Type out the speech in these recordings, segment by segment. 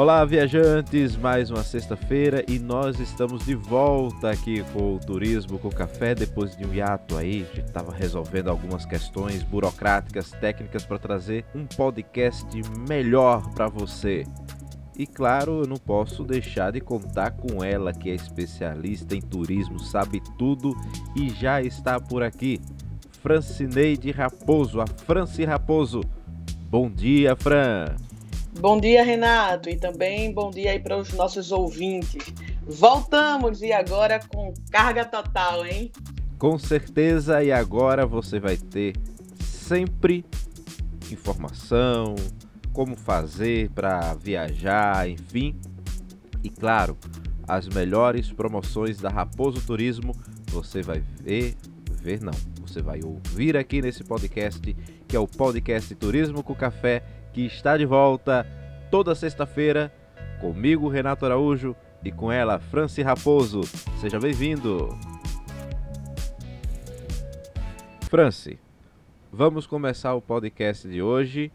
Olá, viajantes! Mais uma sexta-feira e nós estamos de volta aqui com o Turismo com Café depois de um hiato aí. A gente estava resolvendo algumas questões burocráticas, técnicas para trazer um podcast melhor para você. E claro, eu não posso deixar de contar com ela, que é especialista em turismo, sabe tudo e já está por aqui. Francineide Raposo, a Franci Raposo. Bom dia, Fran! Bom dia, Renato, e também bom dia aí para os nossos ouvintes. Voltamos e agora com carga total, hein? Com certeza, e agora você vai ter sempre informação, como fazer para viajar, enfim. E claro, as melhores promoções da Raposo Turismo você vai ver, ver não, você vai ouvir aqui nesse podcast, que é o podcast Turismo com Café que está de volta toda sexta-feira comigo, Renato Araújo, e com ela, Franci Raposo. Seja bem-vindo! Franci, vamos começar o podcast de hoje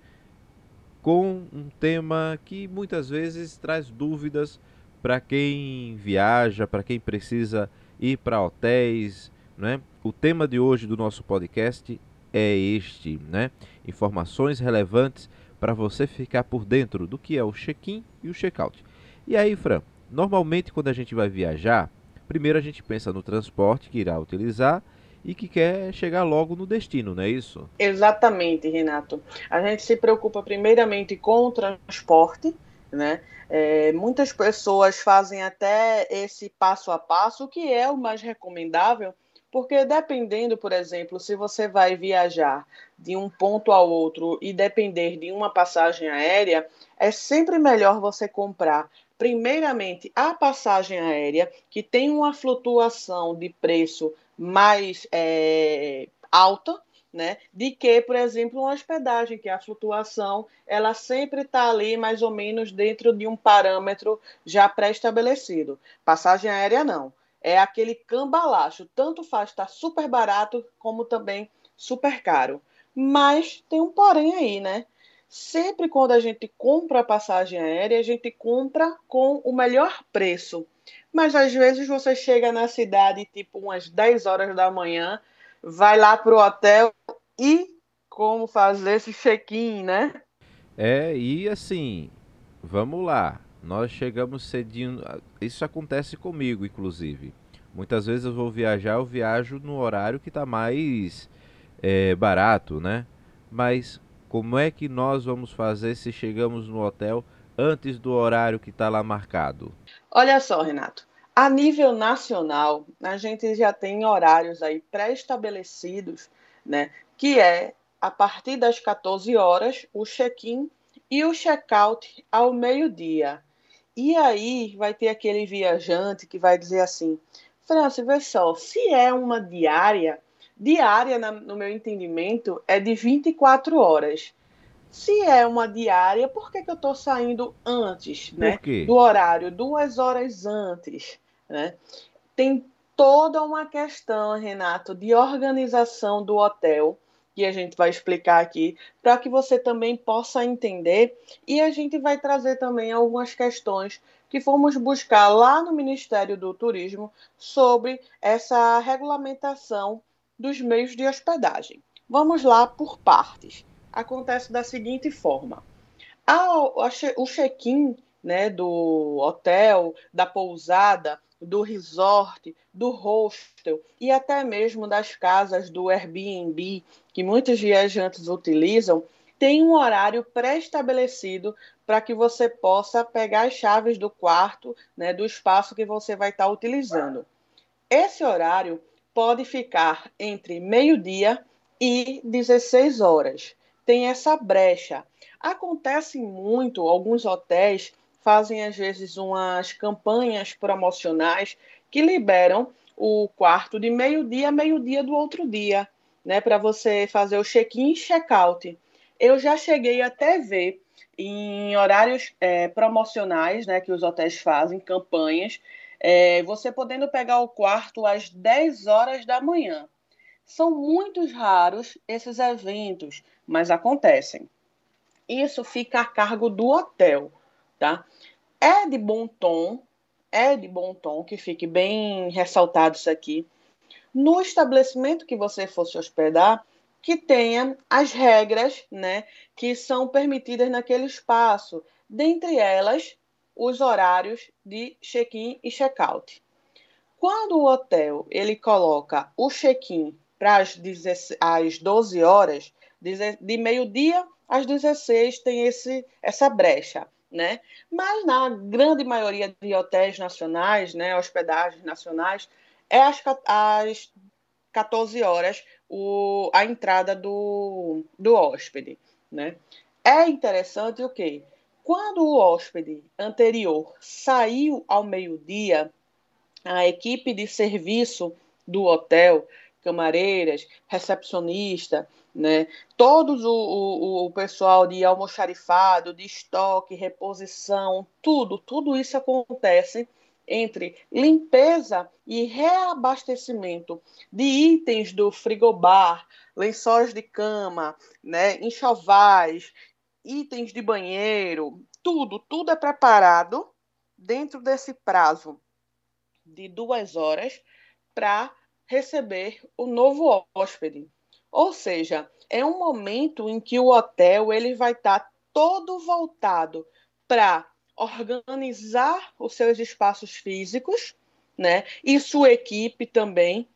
com um tema que muitas vezes traz dúvidas para quem viaja, para quem precisa ir para hotéis, né? O tema de hoje do nosso podcast é este, né? Informações relevantes para você ficar por dentro do que é o check-in e o check-out. E aí, Fran, normalmente quando a gente vai viajar, primeiro a gente pensa no transporte que irá utilizar e que quer chegar logo no destino, não é isso? Exatamente, Renato. A gente se preocupa primeiramente com o transporte, né? É, muitas pessoas fazem até esse passo a passo, que é o mais recomendável, porque dependendo, por exemplo, se você vai viajar de um ponto ao outro e depender de uma passagem aérea, é sempre melhor você comprar primeiramente a passagem aérea, que tem uma flutuação de preço mais é, alta, né, de que, por exemplo, uma hospedagem, que a flutuação ela sempre está ali mais ou menos dentro de um parâmetro já pré-estabelecido. Passagem aérea não é aquele cambalacho. Tanto faz estar super barato como também super caro. Mas tem um porém aí, né? Sempre quando a gente compra a passagem aérea, a gente compra com o melhor preço. Mas às vezes você chega na cidade tipo umas 10 horas da manhã, vai lá pro hotel e como fazer esse check-in, né? É, e assim, vamos lá. Nós chegamos cedinho. Isso acontece comigo, inclusive. Muitas vezes eu vou viajar, eu viajo no horário que está mais é, barato, né? Mas como é que nós vamos fazer se chegamos no hotel antes do horário que está lá marcado? Olha só, Renato. A nível nacional, a gente já tem horários aí pré-estabelecidos, né? Que é a partir das 14 horas o check-in e o check-out ao meio-dia. E aí vai ter aquele viajante que vai dizer assim: França, vê só, se é uma diária, diária, no meu entendimento, é de 24 horas. Se é uma diária, por que, que eu estou saindo antes né, do horário, duas horas antes? Né? Tem toda uma questão, Renato, de organização do hotel que a gente vai explicar aqui, para que você também possa entender. E a gente vai trazer também algumas questões que fomos buscar lá no Ministério do Turismo sobre essa regulamentação dos meios de hospedagem. Vamos lá por partes. Acontece da seguinte forma: o check-in né, do hotel, da pousada, do resort, do hostel e até mesmo das casas do Airbnb, que muitos viajantes utilizam, tem um horário pré-estabelecido para que você possa pegar as chaves do quarto, né, do espaço que você vai estar utilizando. Esse horário pode ficar entre meio-dia e 16 horas. Tem essa brecha. Acontece muito, alguns hotéis fazem às vezes umas campanhas promocionais que liberam o quarto de meio-dia a meio-dia do outro dia, né, para você fazer o check-in e check-out. Eu já cheguei até ver em horários é, promocionais, né, que os hotéis fazem, campanhas, é, você podendo pegar o quarto às 10 horas da manhã. São muito raros esses eventos, mas acontecem. Isso fica a cargo do hotel, tá? é de bom tom, é de bom tom, que fique bem ressaltado isso aqui, no estabelecimento que você for se hospedar, que tenha as regras né, que são permitidas naquele espaço, dentre elas os horários de check-in e check-out. Quando o hotel ele coloca o check-in para as 12 horas, de meio-dia às 16 tem esse, essa brecha. Né? Mas na grande maioria de hotéis nacionais, né, hospedagens nacionais, é às, às 14 horas o, a entrada do, do hóspede. Né? É interessante o quê? Quando o hóspede anterior saiu ao meio-dia, a equipe de serviço do hotel, camareiras, recepcionista, né, todos o, o, o pessoal de almoxarifado, de estoque, reposição, tudo, tudo isso acontece entre limpeza e reabastecimento de itens do frigobar, lençóis de cama, né, enxovais, itens de banheiro, tudo, tudo é preparado dentro desse prazo de duas horas para receber o novo hóspede. Ou seja, é um momento em que o hotel ele vai estar tá todo voltado para organizar os seus espaços físicos, né? E sua equipe também,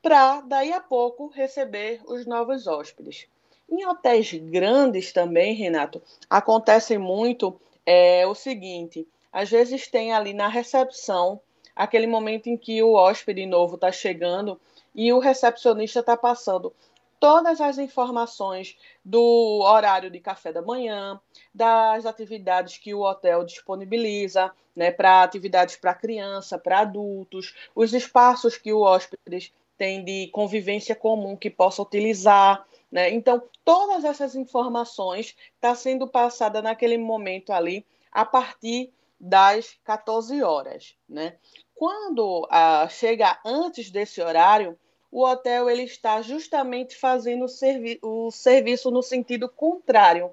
para daí a pouco receber os novos hóspedes. Em hotéis grandes também, Renato, acontece muito é, o seguinte: às vezes tem ali na recepção aquele momento em que o hóspede novo está chegando e o recepcionista está passando todas as informações do horário de café da manhã, das atividades que o hotel disponibiliza, né, para atividades para criança, para adultos, os espaços que o hóspede tem de convivência comum que possa utilizar, né? Então, todas essas informações estão tá sendo passada naquele momento ali a partir das 14 horas, né? Quando ah, chega antes desse horário, o hotel ele está justamente fazendo o, servi o serviço no sentido contrário.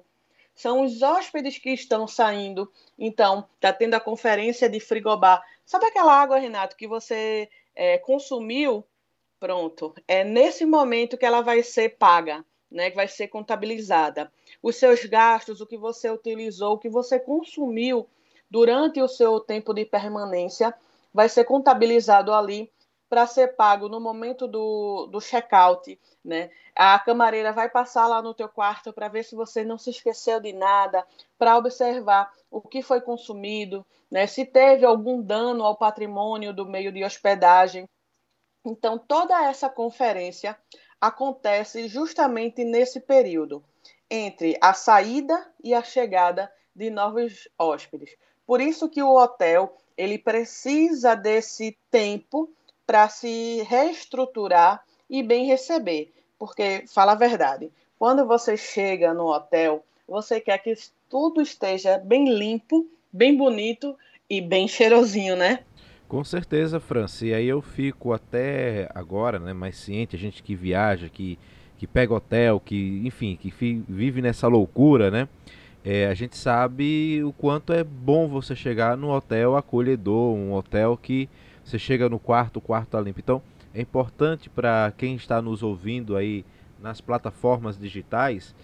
São os hóspedes que estão saindo. Então, está tendo a conferência de frigobar. Sabe aquela água, Renato, que você é, consumiu? Pronto. É nesse momento que ela vai ser paga, né? Que vai ser contabilizada. Os seus gastos, o que você utilizou, o que você consumiu durante o seu tempo de permanência, vai ser contabilizado ali para ser pago no momento do, do check-out, né? A camareira vai passar lá no teu quarto para ver se você não se esqueceu de nada, para observar o que foi consumido, né? Se teve algum dano ao patrimônio do meio de hospedagem. Então, toda essa conferência acontece justamente nesse período, entre a saída e a chegada de novos hóspedes. Por isso que o hotel ele precisa desse tempo para se reestruturar e bem receber. Porque, fala a verdade, quando você chega no hotel, você quer que tudo esteja bem limpo, bem bonito e bem cheirosinho, né? Com certeza, França. E aí eu fico até agora, né, mais ciente, a gente que viaja, que, que pega hotel, que, enfim, que vive nessa loucura, né? É, a gente sabe o quanto é bom você chegar num hotel acolhedor, um hotel que você chega no quarto, o quarto está limpo. Então, é importante para quem está nos ouvindo aí nas plataformas digitais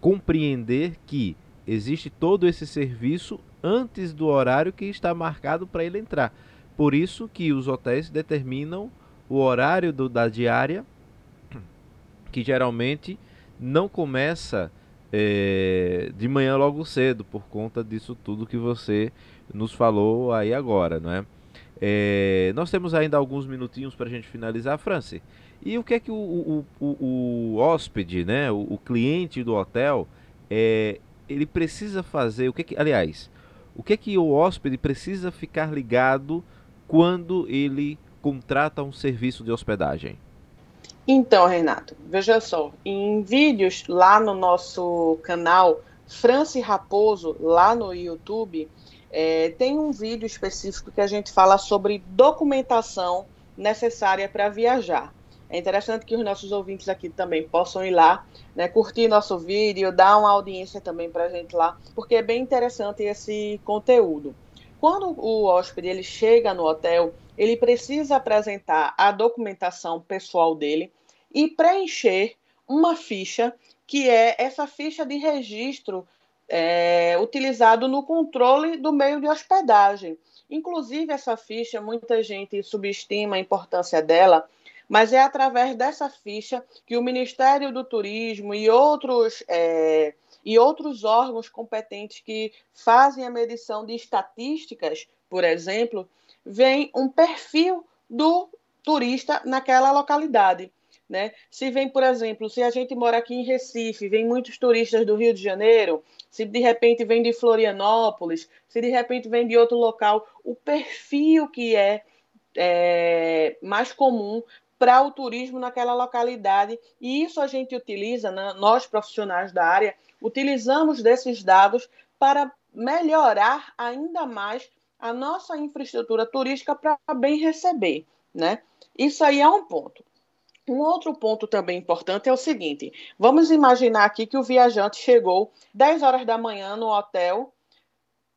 compreender que existe todo esse serviço antes do horário que está marcado para ele entrar. Por isso que os hotéis determinam o horário do, da diária, que geralmente não começa é, de manhã logo cedo, por conta disso tudo que você nos falou aí agora, não é? É, nós temos ainda alguns minutinhos para a gente finalizar, Franci. E o que é que o, o, o, o hóspede, né, o, o, cliente do hotel, é, ele precisa fazer? O que, é que aliás, o que é que o hóspede precisa ficar ligado quando ele contrata um serviço de hospedagem? Então, Renato, veja só, em vídeos lá no nosso canal Franci Raposo, lá no YouTube, é, tem um vídeo específico que a gente fala sobre documentação necessária para viajar. É interessante que os nossos ouvintes aqui também possam ir lá, né, curtir nosso vídeo, dar uma audiência também para a gente lá, porque é bem interessante esse conteúdo. quando o hóspede ele chega no hotel, ele precisa apresentar a documentação pessoal dele e preencher uma ficha que é essa ficha de registro é, utilizado no controle do meio de hospedagem. Inclusive, essa ficha, muita gente subestima a importância dela, mas é através dessa ficha que o Ministério do Turismo e outros, é, e outros órgãos competentes que fazem a medição de estatísticas, por exemplo, vem um perfil do turista naquela localidade. Né? Se vem, por exemplo, se a gente mora aqui em Recife, vem muitos turistas do Rio de Janeiro, se de repente vem de Florianópolis, se de repente vem de outro local, o perfil que é, é mais comum para o turismo naquela localidade. E isso a gente utiliza, né? nós profissionais da área, utilizamos desses dados para melhorar ainda mais a nossa infraestrutura turística para bem receber. Né? Isso aí é um ponto. Um outro ponto também importante é o seguinte: vamos imaginar aqui que o viajante chegou 10 horas da manhã no hotel,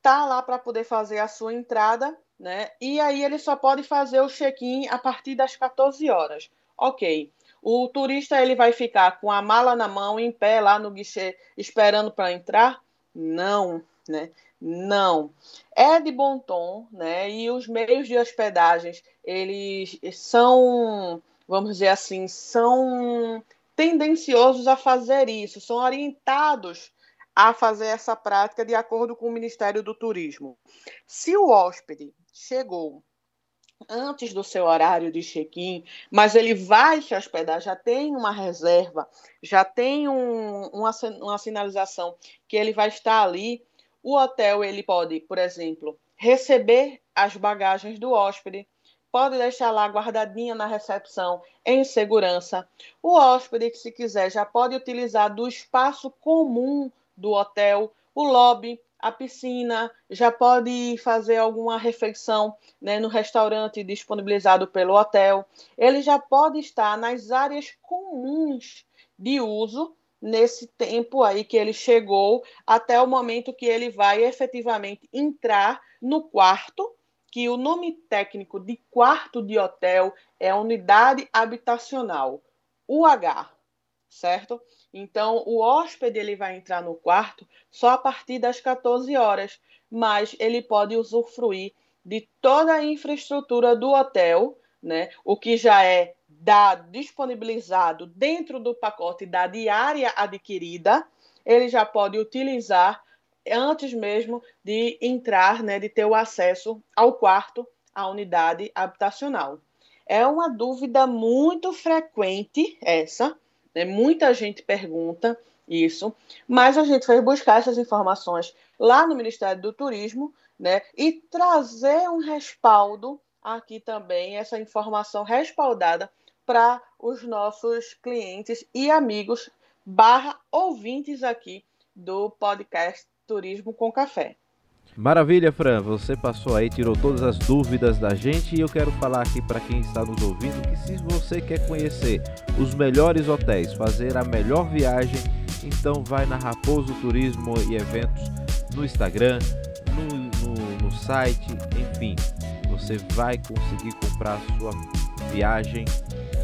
tá lá para poder fazer a sua entrada, né? E aí ele só pode fazer o check-in a partir das 14 horas. Ok. O turista ele vai ficar com a mala na mão, em pé lá no guichê, esperando para entrar? Não, né? Não. É de bom tom, né? E os meios de hospedagens, eles são vamos dizer assim, são tendenciosos a fazer isso, são orientados a fazer essa prática de acordo com o Ministério do Turismo. Se o hóspede chegou antes do seu horário de check-in, mas ele vai se hospedar, já tem uma reserva, já tem um, uma, uma sinalização que ele vai estar ali, o hotel ele pode, por exemplo, receber as bagagens do hóspede, pode deixar lá guardadinha na recepção em segurança. O hóspede, que se quiser, já pode utilizar do espaço comum do hotel, o lobby, a piscina, já pode fazer alguma refeição né, no restaurante disponibilizado pelo hotel. Ele já pode estar nas áreas comuns de uso nesse tempo aí que ele chegou até o momento que ele vai efetivamente entrar no quarto que o nome técnico de quarto de hotel é unidade habitacional, UH, certo? Então, o hóspede ele vai entrar no quarto só a partir das 14 horas, mas ele pode usufruir de toda a infraestrutura do hotel, né? O que já é dado, disponibilizado dentro do pacote da diária adquirida, ele já pode utilizar antes mesmo de entrar, né, de ter o acesso ao quarto, à unidade habitacional. É uma dúvida muito frequente essa, né? muita gente pergunta isso, mas a gente foi buscar essas informações lá no Ministério do Turismo, né, e trazer um respaldo aqui também, essa informação respaldada para os nossos clientes e amigos barra ouvintes aqui do podcast Turismo com Café. Maravilha, Fran. Você passou aí, tirou todas as dúvidas da gente e eu quero falar aqui para quem está nos ouvindo que se você quer conhecer os melhores hotéis, fazer a melhor viagem, então vai na Raposo Turismo e Eventos no Instagram, no, no, no site, enfim, você vai conseguir comprar a sua viagem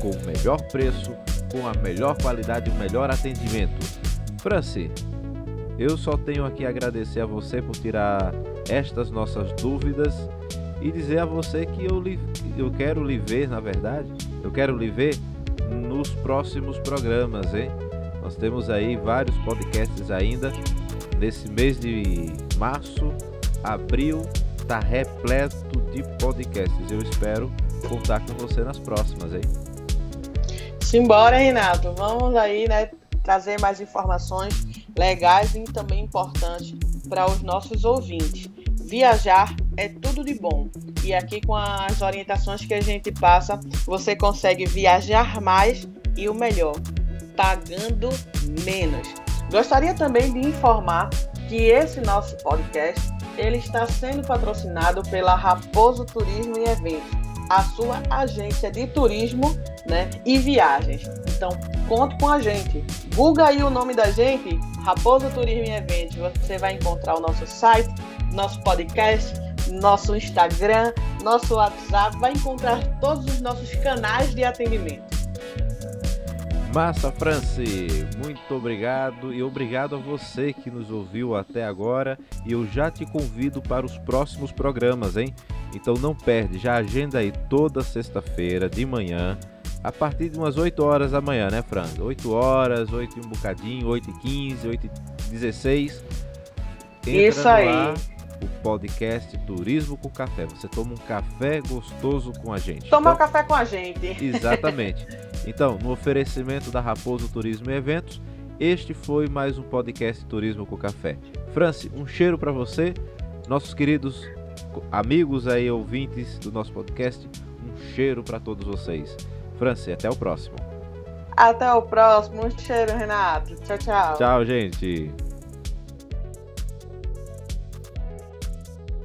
com o melhor preço, com a melhor qualidade o melhor atendimento. Franci, eu só tenho aqui a agradecer a você por tirar estas nossas dúvidas e dizer a você que eu, lhe, eu quero lhe ver, na verdade, eu quero lhe ver nos próximos programas, hein? Nós temos aí vários podcasts ainda. Nesse mês de março, abril, está repleto de podcasts. Eu espero contar com você nas próximas, hein? Simbora, Renato. Vamos aí, né? Trazer mais informações legais e também importantes para os nossos ouvintes. Viajar é tudo de bom e aqui com as orientações que a gente passa, você consegue viajar mais e o melhor, pagando menos. Gostaria também de informar que esse nosso podcast ele está sendo patrocinado pela Raposo Turismo e Eventos, a sua agência de turismo né, e viagens. Então, conte com a gente. Google aí o nome da gente, Raposo Turismo e Eventos. Você vai encontrar o nosso site, nosso podcast, nosso Instagram, nosso WhatsApp, vai encontrar todos os nossos canais de atendimento. Massa Franci, muito obrigado e obrigado a você que nos ouviu até agora e eu já te convido para os próximos programas, hein? Então não perde, já agenda aí toda sexta-feira de manhã, a partir de umas 8 horas da manhã, né, Fran? 8 horas, 8 e um bocadinho, 8 e 15, 8 e 16. Entra Isso aí. O podcast Turismo com Café. Você toma um café gostoso com a gente. Toma então, café com a gente. Exatamente. Então, no oferecimento da Raposo Turismo e Eventos, este foi mais um podcast Turismo com Café. Franci, um cheiro para você, nossos queridos amigos aí ouvintes do nosso podcast, um cheiro para todos vocês. Franci, até o próximo. Até o próximo. Um cheiro, Renato. Tchau, tchau. Tchau, gente.